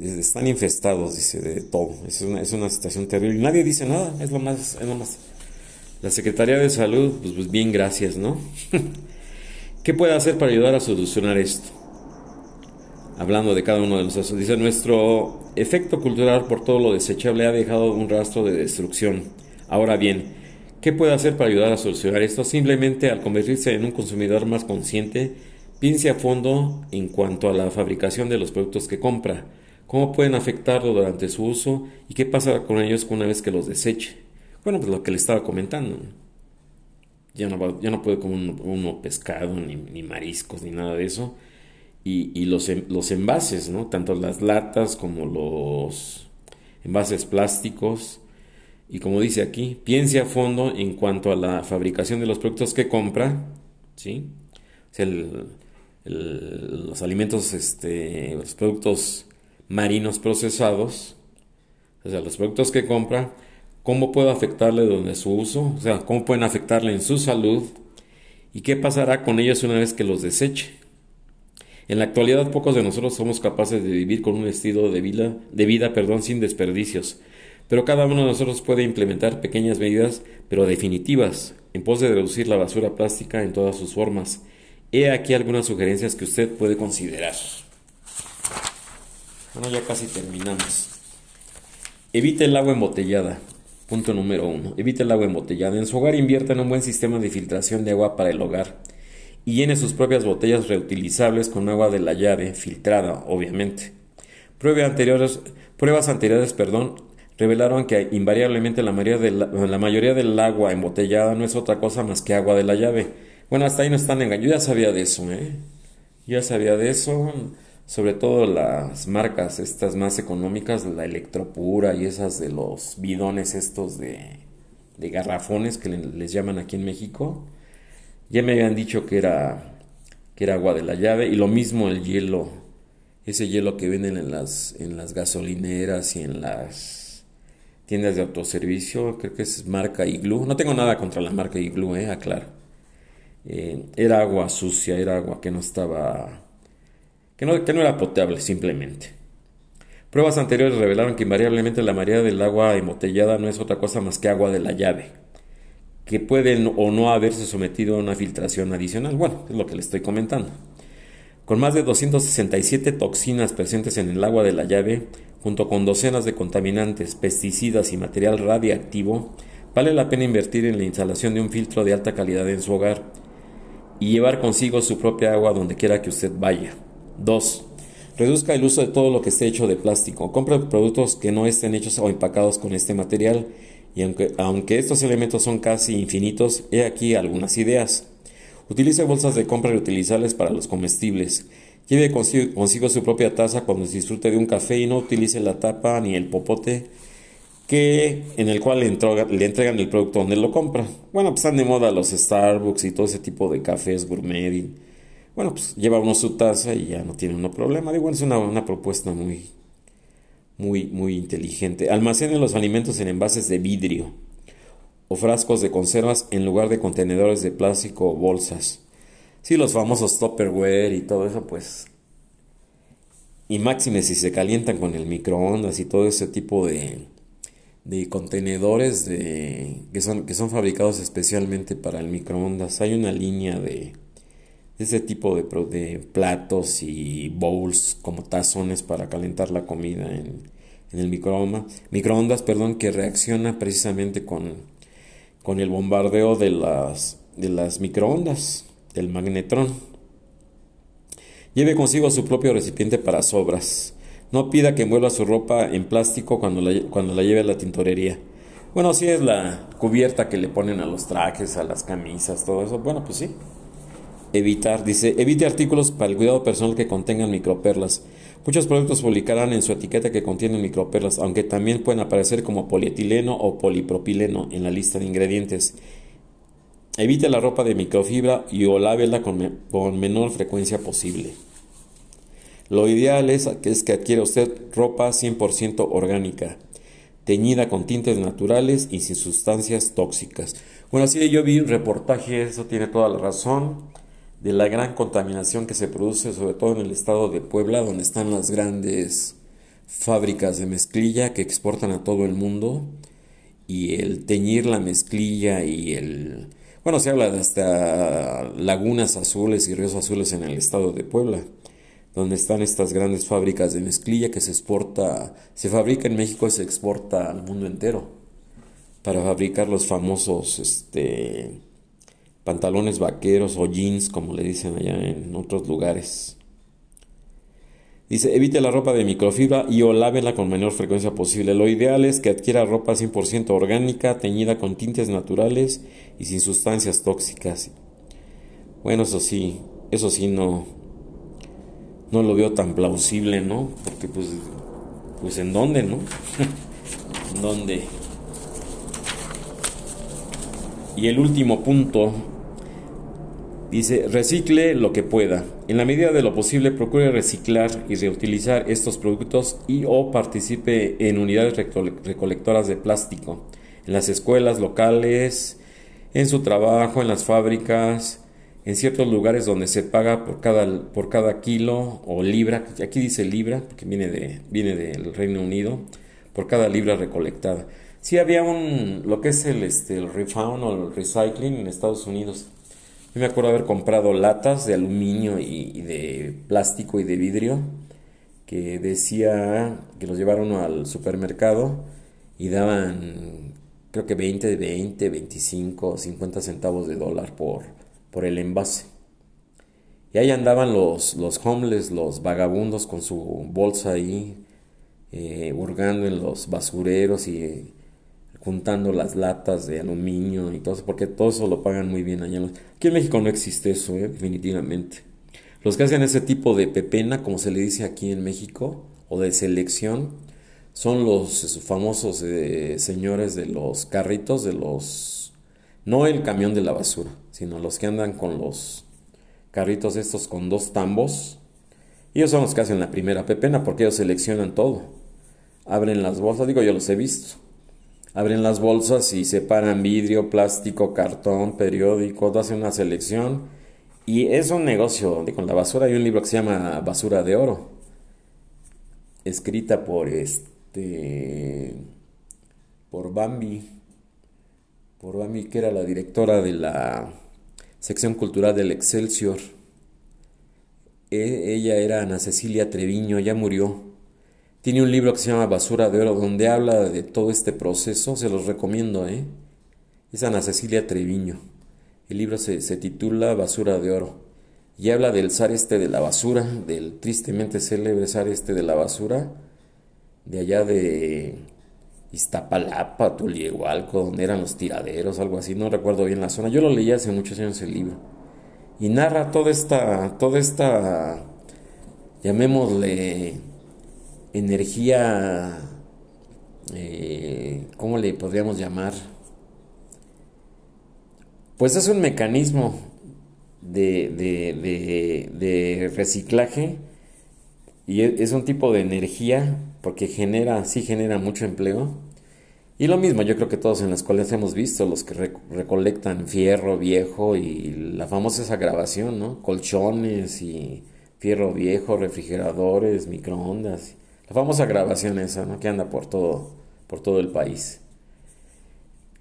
están infestados? Dice, de todo. Es una, es una situación terrible. Nadie dice nada, es lo más, es lo más. La Secretaría de Salud, pues, pues bien, gracias, ¿no? ¿Qué puede hacer para ayudar a solucionar esto? Hablando de cada uno de nosotros, dice, nuestro efecto cultural por todo lo desechable ha dejado un rastro de destrucción. Ahora bien, ¿Qué puede hacer para ayudar a solucionar esto? Simplemente al convertirse en un consumidor más consciente, piense a fondo en cuanto a la fabricación de los productos que compra, cómo pueden afectarlo durante su uso y qué pasa con ellos una vez que los deseche. Bueno, pues lo que le estaba comentando. Ya no, ya no puede comer uno, pescado, ni, mariscos, ni nada de eso. Y, y los, los envases, ¿no? Tanto las latas como los envases plásticos y como dice aquí, piense a fondo en cuanto a la fabricación de los productos que compra, ¿sí? los alimentos, este, los productos marinos procesados, o sea, los productos que compra, cómo puede afectarle donde su uso, o sea, cómo pueden afectarle en su salud ¿Y qué pasará con ellos una vez que los deseche? En la actualidad pocos de nosotros somos capaces de vivir con un estilo de vida, de vida perdón, sin desperdicios, pero cada uno de nosotros puede implementar pequeñas medidas, pero definitivas, en pos de reducir la basura plástica en todas sus formas. He aquí algunas sugerencias que usted puede considerar. Bueno, ya casi terminamos. Evite el agua embotellada. Punto número uno. Evite el agua embotellada. En su hogar invierta en un buen sistema de filtración de agua para el hogar y llene sus propias botellas reutilizables con agua de la llave, filtrada, obviamente. anteriores, pruebas anteriores perdón, revelaron que invariablemente la mayoría, de la, mayoría del agua embotellada no es otra cosa más que agua de la llave. Bueno, hasta ahí no están engañados. Yo ya sabía de eso, ¿eh? ya sabía de eso. Sobre todo las marcas estas más económicas, la Electropura y esas de los bidones estos de, de garrafones que les llaman aquí en México ya me habían dicho que era, que era agua de la llave y lo mismo el hielo, ese hielo que venden en las, en las gasolineras y en las tiendas de autoservicio, creo que es marca Igloo. No tengo nada contra la marca Igloo, eh, aclaro. Eh, era agua sucia, era agua que no estaba, que no, que no era potable simplemente. Pruebas anteriores revelaron que invariablemente la mayoría del agua embotellada no es otra cosa más que agua de la llave que pueden o no haberse sometido a una filtración adicional. Bueno, es lo que le estoy comentando. Con más de 267 toxinas presentes en el agua de la llave, junto con docenas de contaminantes, pesticidas y material radiactivo, vale la pena invertir en la instalación de un filtro de alta calidad en su hogar y llevar consigo su propia agua donde quiera que usted vaya. 2. Reduzca el uso de todo lo que esté hecho de plástico. Compre productos que no estén hechos o empacados con este material y aunque, aunque estos elementos son casi infinitos, he aquí algunas ideas. Utilice bolsas de compra reutilizables para los comestibles. Lleve consigo, su propia taza cuando disfrute de un café y no utilice la tapa ni el popote que, en el cual le, entregan el producto donde lo compra. Bueno, pues están de moda los Starbucks y todo ese tipo de cafés gourmet. bueno, pues lleva uno su taza y ya no tiene uno problema. Digo, es una, una propuesta muy, muy, muy inteligente. Almacenen los alimentos en envases de vidrio o frascos de conservas en lugar de contenedores de plástico o bolsas. Sí, los famosos Tupperware y todo eso, pues. Y máxime si se calientan con el microondas y todo ese tipo de, de contenedores de, que, son, que son fabricados especialmente para el microondas. Hay una línea de, de ese tipo de, de, platos y bowls como tazones para calentar la comida en, en el microondas, microondas perdón, que reacciona precisamente con, con el bombardeo de las, de las microondas, del magnetrón. Lleve consigo su propio recipiente para sobras. No pida que envuelva su ropa en plástico cuando la, cuando la lleve a la tintorería. Bueno, si es la cubierta que le ponen a los trajes, a las camisas, todo eso. Bueno, pues sí. Evitar, dice, evite artículos para el cuidado personal que contengan microperlas. Muchos productos publicarán en su etiqueta que contienen microperlas, aunque también pueden aparecer como polietileno o polipropileno en la lista de ingredientes. Evite la ropa de microfibra y o con, menor frecuencia posible. Lo ideal es, es que adquiera usted ropa 100% orgánica, teñida con tintes naturales y sin sustancias tóxicas. Bueno, así yo vi un reportaje, eso tiene toda la razón de la gran contaminación que se produce sobre todo en el estado de Puebla, donde están las grandes fábricas de mezclilla que exportan a todo el mundo y el teñir la mezclilla y el bueno se habla de hasta lagunas azules y ríos azules en el estado de Puebla donde están estas grandes fábricas de mezclilla que se exporta se fabrica en México y se exporta al mundo entero para fabricar los famosos este pantalones vaqueros o jeans, como le dicen allá en otros lugares. Dice, evite la ropa de microfibra y o lávela con menor frecuencia posible. Lo ideal es que adquiera ropa 100% orgánica, teñida con tintes naturales y sin sustancias tóxicas. Bueno, eso sí, eso sí no, no lo veo tan plausible, ¿no? Porque pues, pues en dónde, ¿no? ¿En dónde? Y el último punto Dice, recicle lo que pueda. En la medida de lo posible, procure reciclar y reutilizar estos productos y o participe en unidades recolectoras de plástico, en las escuelas locales, en su trabajo, en las fábricas, en ciertos lugares donde se paga por cada, por cada kilo o libra, aquí dice libra, porque viene, de, viene del Reino Unido, por cada libra recolectada. Sí había un, lo que es el, este, el refund o el recycling en Estados Unidos. Yo me acuerdo haber comprado latas de aluminio y, de plástico y de vidrio que decía que los llevaron al supermercado y daban creo que 20, 20, 25, 50 centavos de dólar por, por el envase. Y ahí andaban los, los homeless, los vagabundos con su bolsa ahí, eh, hurgando en los basureros y juntando las latas de aluminio y todo eso, porque todo eso lo pagan muy bien allá. Aquí en México no existe eso, eh, definitivamente. Los que hacen ese tipo de pepena, como se le dice aquí en México, o de selección, son los famosos señores de los carritos, de los... No el camión de la basura, sino los que andan con los carritos estos con dos tambos. Ellos son los que hacen la primera pepena porque ellos seleccionan todo. Abren las bolsas, digo, yo los he visto. Abren las bolsas y separan vidrio, plástico, cartón, periódico, hacen una selección. Y es un negocio. Con la basura hay un libro que se llama Basura de Oro. Escrita por este. por Bambi por Bami, que era la directora de la sección cultural del Excelsior. E, ella era Ana Cecilia Treviño, ya murió. Tiene un libro que se llama Basura de Oro, donde habla de todo este proceso, se los recomiendo, ¿eh? Es Ana Cecilia Treviño. El libro se, se titula Basura de Oro y habla del zar este de la basura, del tristemente célebre zar este de la basura, de allá de Iztapalapa, Tuliehualco, donde eran los tiraderos, algo así, no recuerdo bien la zona. Yo lo leí hace muchos años el libro. Y narra toda esta, toda esta, llamémosle, energía, eh, ¿cómo le podríamos llamar? Pues es un mecanismo de, de, de, reciclaje y e, es un tipo de energía porque genera, sí genera mucho empleo. Y lo mismo, yo creo que todos en las escuelas hemos visto los que recolectan fierro viejo y la famosa esa grabación, ¿no? Colchones y fierro viejo, refrigeradores, microondas. La famosa grabación esa, ¿no? Que anda por todo, por todo el país.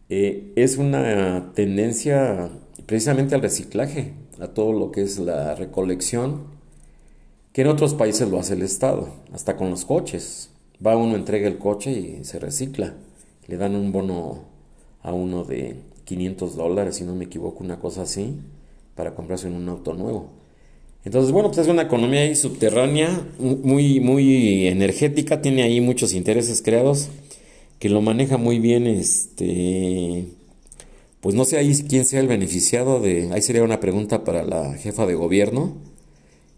Eh, es una tendencia precisamente al reciclaje, a todo lo que es la recolección que en otros países lo hace el Estado, hasta con los coches. Va uno, entrega el coche y se recicla. Le dan un bono a uno de 500 dólares, si no me equivoco, una cosa así, para comprarse un auto nuevo. Entonces, bueno, pues es una economía ahí subterránea, muy, muy energética, tiene ahí muchos intereses creados, que lo maneja muy bien, este, pues no sé ahí quién sea el beneficiado de, ahí sería una pregunta para la jefa de gobierno,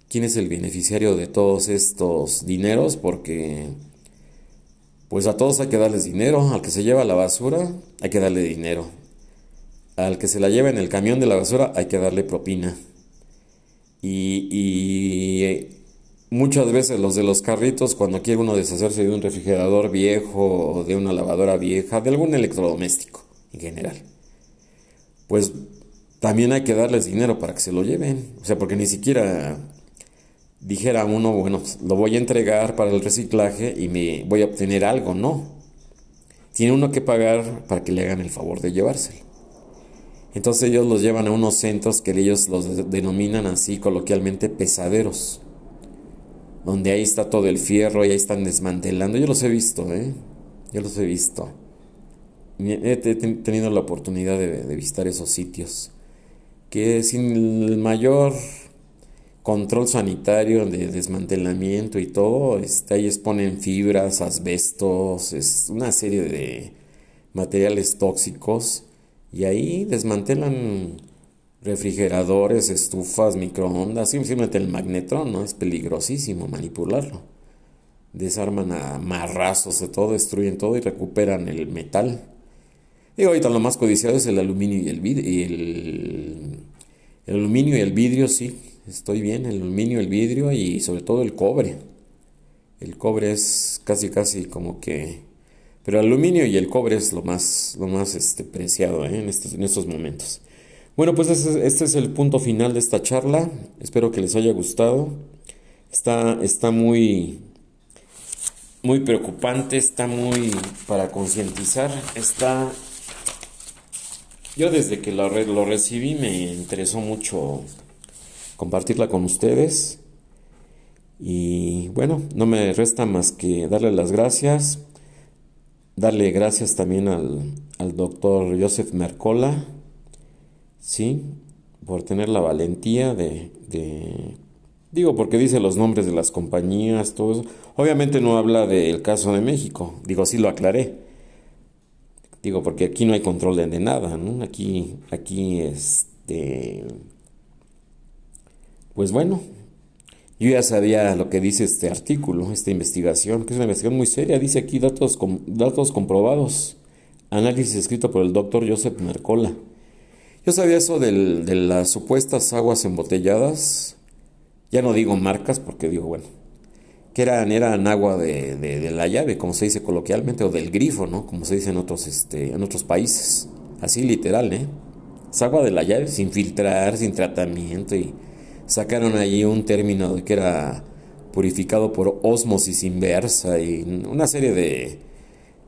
quién es el beneficiario de todos estos dineros, porque pues a todos hay que darles dinero, al que se lleva la basura hay que darle dinero, al que se la lleva en el camión de la basura hay que darle propina. Y, muchas veces los de los carritos, cuando quiere uno deshacerse de un refrigerador viejo o de una lavadora vieja, de algún electrodoméstico en general, pues también hay que darles dinero para que se lo lleven. O sea, porque ni siquiera dijera uno, bueno, lo voy a entregar para el reciclaje y me voy a obtener algo, no. Tiene uno que pagar para que le hagan el favor de llevárselo. Entonces ellos los llevan a unos centros que ellos los denominan así coloquialmente pesaderos, donde ahí está todo el fierro y ahí están desmantelando. Yo los he visto, ¿eh? Yo los he visto. He tenido la oportunidad de, visitar esos sitios, que sin el mayor control sanitario de desmantelamiento y todo, este, ahí exponen fibras, asbestos, es una serie de materiales tóxicos y ahí desmantelan refrigeradores, estufas, microondas, simplemente el magnetrón, ¿no? Es peligrosísimo manipularlo. Desarman a marrazos de todo, destruyen todo y recuperan el metal. Y ahorita lo más codiciado es el aluminio y el vidrio. Y el, el aluminio y el vidrio, sí, estoy bien, el aluminio, el vidrio y sobre todo el cobre. El cobre es casi casi como que... Pero el aluminio y el cobre es lo más, lo más este, preciado ¿eh? en, estos, en estos momentos. Bueno, pues este es el punto final de esta charla. Espero que les haya gustado. Está, está muy, muy preocupante, está muy para concientizar. Está. Yo desde que lo, lo recibí me interesó mucho compartirla con ustedes. Y bueno, no me resta más que darle las gracias, darle gracias también al, al doctor Joseph Mercola, ¿sí? Por tener la valentía de, de, digo, porque dice los nombres de las compañías, todo eso. Obviamente no habla del caso de México, digo, sí lo aclaré. Digo, porque aquí no hay control de, de nada, ¿no? Aquí, aquí, este, pues bueno, yo ya sabía lo que dice este artículo, esta investigación, que es una investigación muy seria. Dice aquí datos, datos comprobados. Análisis escrito por el doctor Joseph Mercola. Yo sabía eso de las supuestas aguas embotelladas. Ya no digo marcas porque digo, bueno, que eran, eran agua de, la llave, como se dice coloquialmente, o del grifo, ¿no? Como se dice en otros, este, en otros países. Así literal, ¿eh? Es agua de la llave, sin filtrar, sin tratamiento y sacaron allí un término que era purificado por osmosis inversa y una serie de,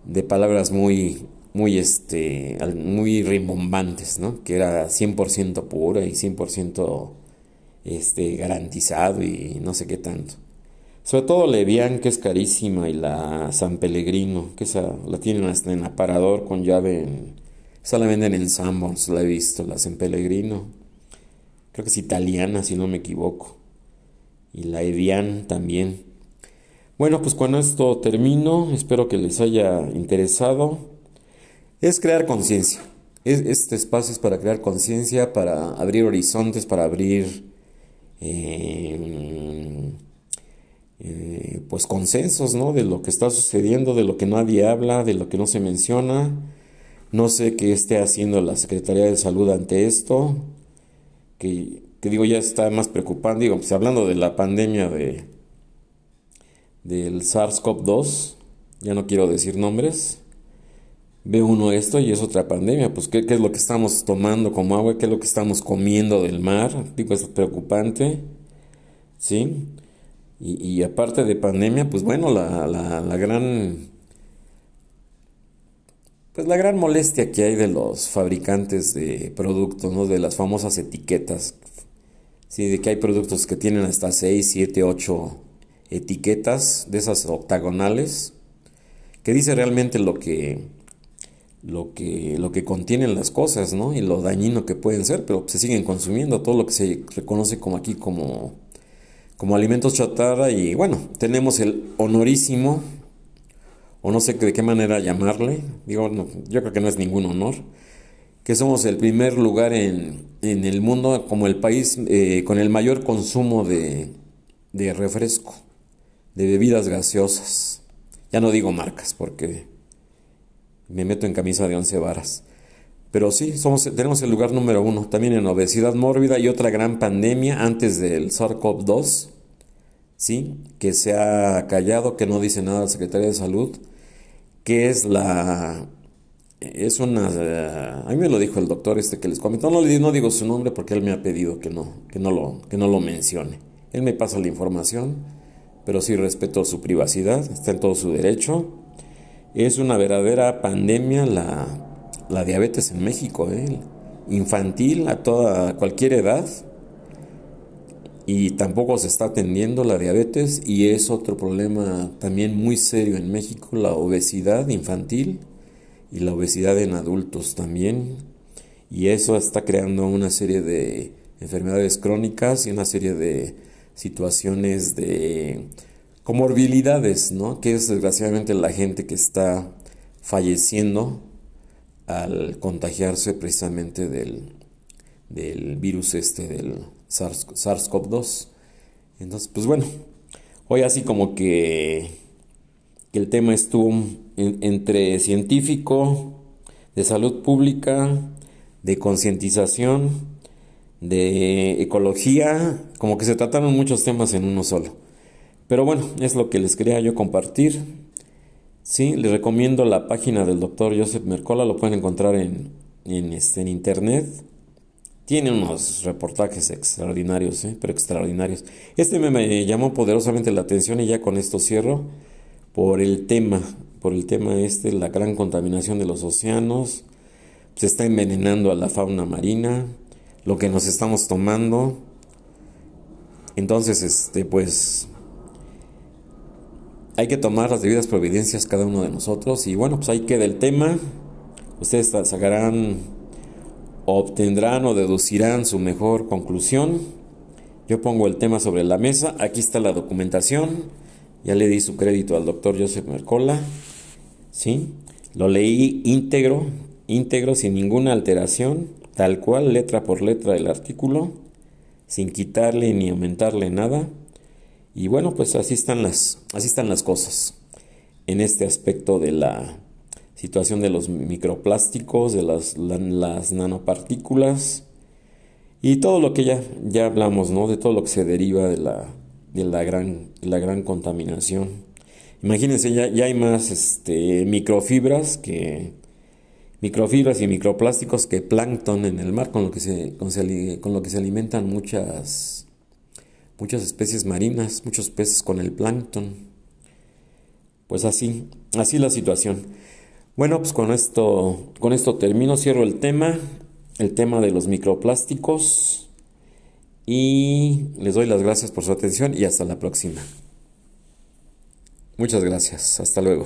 de palabras muy muy este muy rimbombantes, ¿no? Que era 100% pura y 100% este garantizado y no sé qué tanto. Sobre todo Levian, que es carísima, y la San Pellegrino, que esa la tienen hasta en aparador con llave en, esa la venden en Sanborns, la he visto, la San Pellegrino creo que es italiana si no me equivoco, y la Evian también. Bueno, pues con esto termino, espero que les haya interesado. Es crear conciencia. Este espacio es para crear conciencia, para abrir horizontes, para abrir eh, eh, pues consensos, ¿no? De lo que está sucediendo, de lo que nadie habla, de lo que no se menciona. No sé qué esté haciendo la Secretaría de Salud ante esto que, digo ya está más preocupante, digo, pues hablando de la pandemia de del SARS-CoV-2, ya no quiero decir nombres, ve uno esto y es otra pandemia, pues ¿qué, es lo que estamos tomando como agua, qué es lo que estamos comiendo del mar, digo, es preocupante, ¿sí? Y, aparte de pandemia, pues bueno, la, la, la gran pues la gran molestia que hay de los fabricantes de productos, ¿no? De las famosas etiquetas. Sí, de que hay productos que tienen hasta 6, 7, 8 etiquetas de esas octagonales que dice realmente lo que lo que lo que contienen las cosas, ¿no? Y lo dañino que pueden ser, pero se siguen consumiendo todo lo que se reconoce como aquí como como alimentos chatarra y bueno, tenemos el honorísimo o no sé de qué manera llamarle, digo, yo creo que no es ningún honor, que somos el primer lugar en, el mundo como el país eh, con el mayor consumo de, de refresco, de bebidas gaseosas. Ya no digo marcas porque me meto en camisa de once varas. Pero sí, somos, tenemos el lugar número uno también en obesidad mórbida y otra gran pandemia antes del SARS-CoV-2, ¿sí? que se ha callado, que no dice nada el secretario de Salud que es la... Es una... a mí me lo dijo el doctor este que les comentó, no, no digo su nombre porque él me ha pedido que no, que no, lo, que no lo mencione. Él me pasa la información, pero sí respeto su privacidad, está en todo su derecho. Es una verdadera pandemia la, la diabetes en México, ¿eh? infantil a toda a cualquier edad y tampoco se está atendiendo la diabetes y es otro problema también muy serio en México, la obesidad infantil y la obesidad en adultos también. Y eso está creando una serie de enfermedades crónicas y una serie de situaciones de comorbilidades, ¿no? Que es desgraciadamente la gente que está falleciendo al contagiarse precisamente del, del virus este del SARS-CoV-2. Entonces, pues bueno, hoy así como que, el tema estuvo entre científico, de salud pública, de concientización, de ecología, como que se trataron muchos temas en uno solo. Pero bueno, es lo que les quería yo compartir. Sí, les recomiendo la página del doctor Joseph Mercola, lo pueden encontrar en, en, este, en internet tiene unos reportajes extraordinarios, ¿eh? pero extraordinarios. Este me, llamó poderosamente la atención y ya con esto cierro por el tema, por el tema este, la gran contaminación de los océanos, se está envenenando a la fauna marina, lo que nos estamos tomando. Entonces, este, pues, hay que tomar las debidas providencias cada uno de nosotros. Y bueno, pues ahí queda el tema. Ustedes sacarán, obtendrán o deducirán su mejor conclusión. Yo pongo el tema sobre la mesa. Aquí está la documentación. Ya le di su crédito al doctor Joseph Mercola. ¿Sí? Lo leí íntegro, íntegro, sin ninguna alteración, tal cual, letra por letra del artículo, sin quitarle ni aumentarle nada. Y bueno, pues así están las, así están las cosas en este aspecto de la situación de los microplásticos, de las, las nanopartículas y todo lo que ya, ya hablamos, ¿no? De todo lo que se deriva de la, de la, gran, la gran contaminación. Imagínense, ya, ya hay más este, microfibras que microfibras y microplásticos que plancton en el mar, con lo que se, con, con lo que se alimentan muchas muchas especies marinas, muchos peces con el plancton. Pues así, así la situación. Bueno, pues con esto, con esto termino, cierro el tema, el tema de los microplásticos y les doy las gracias por su atención y hasta la próxima. Muchas gracias, hasta luego.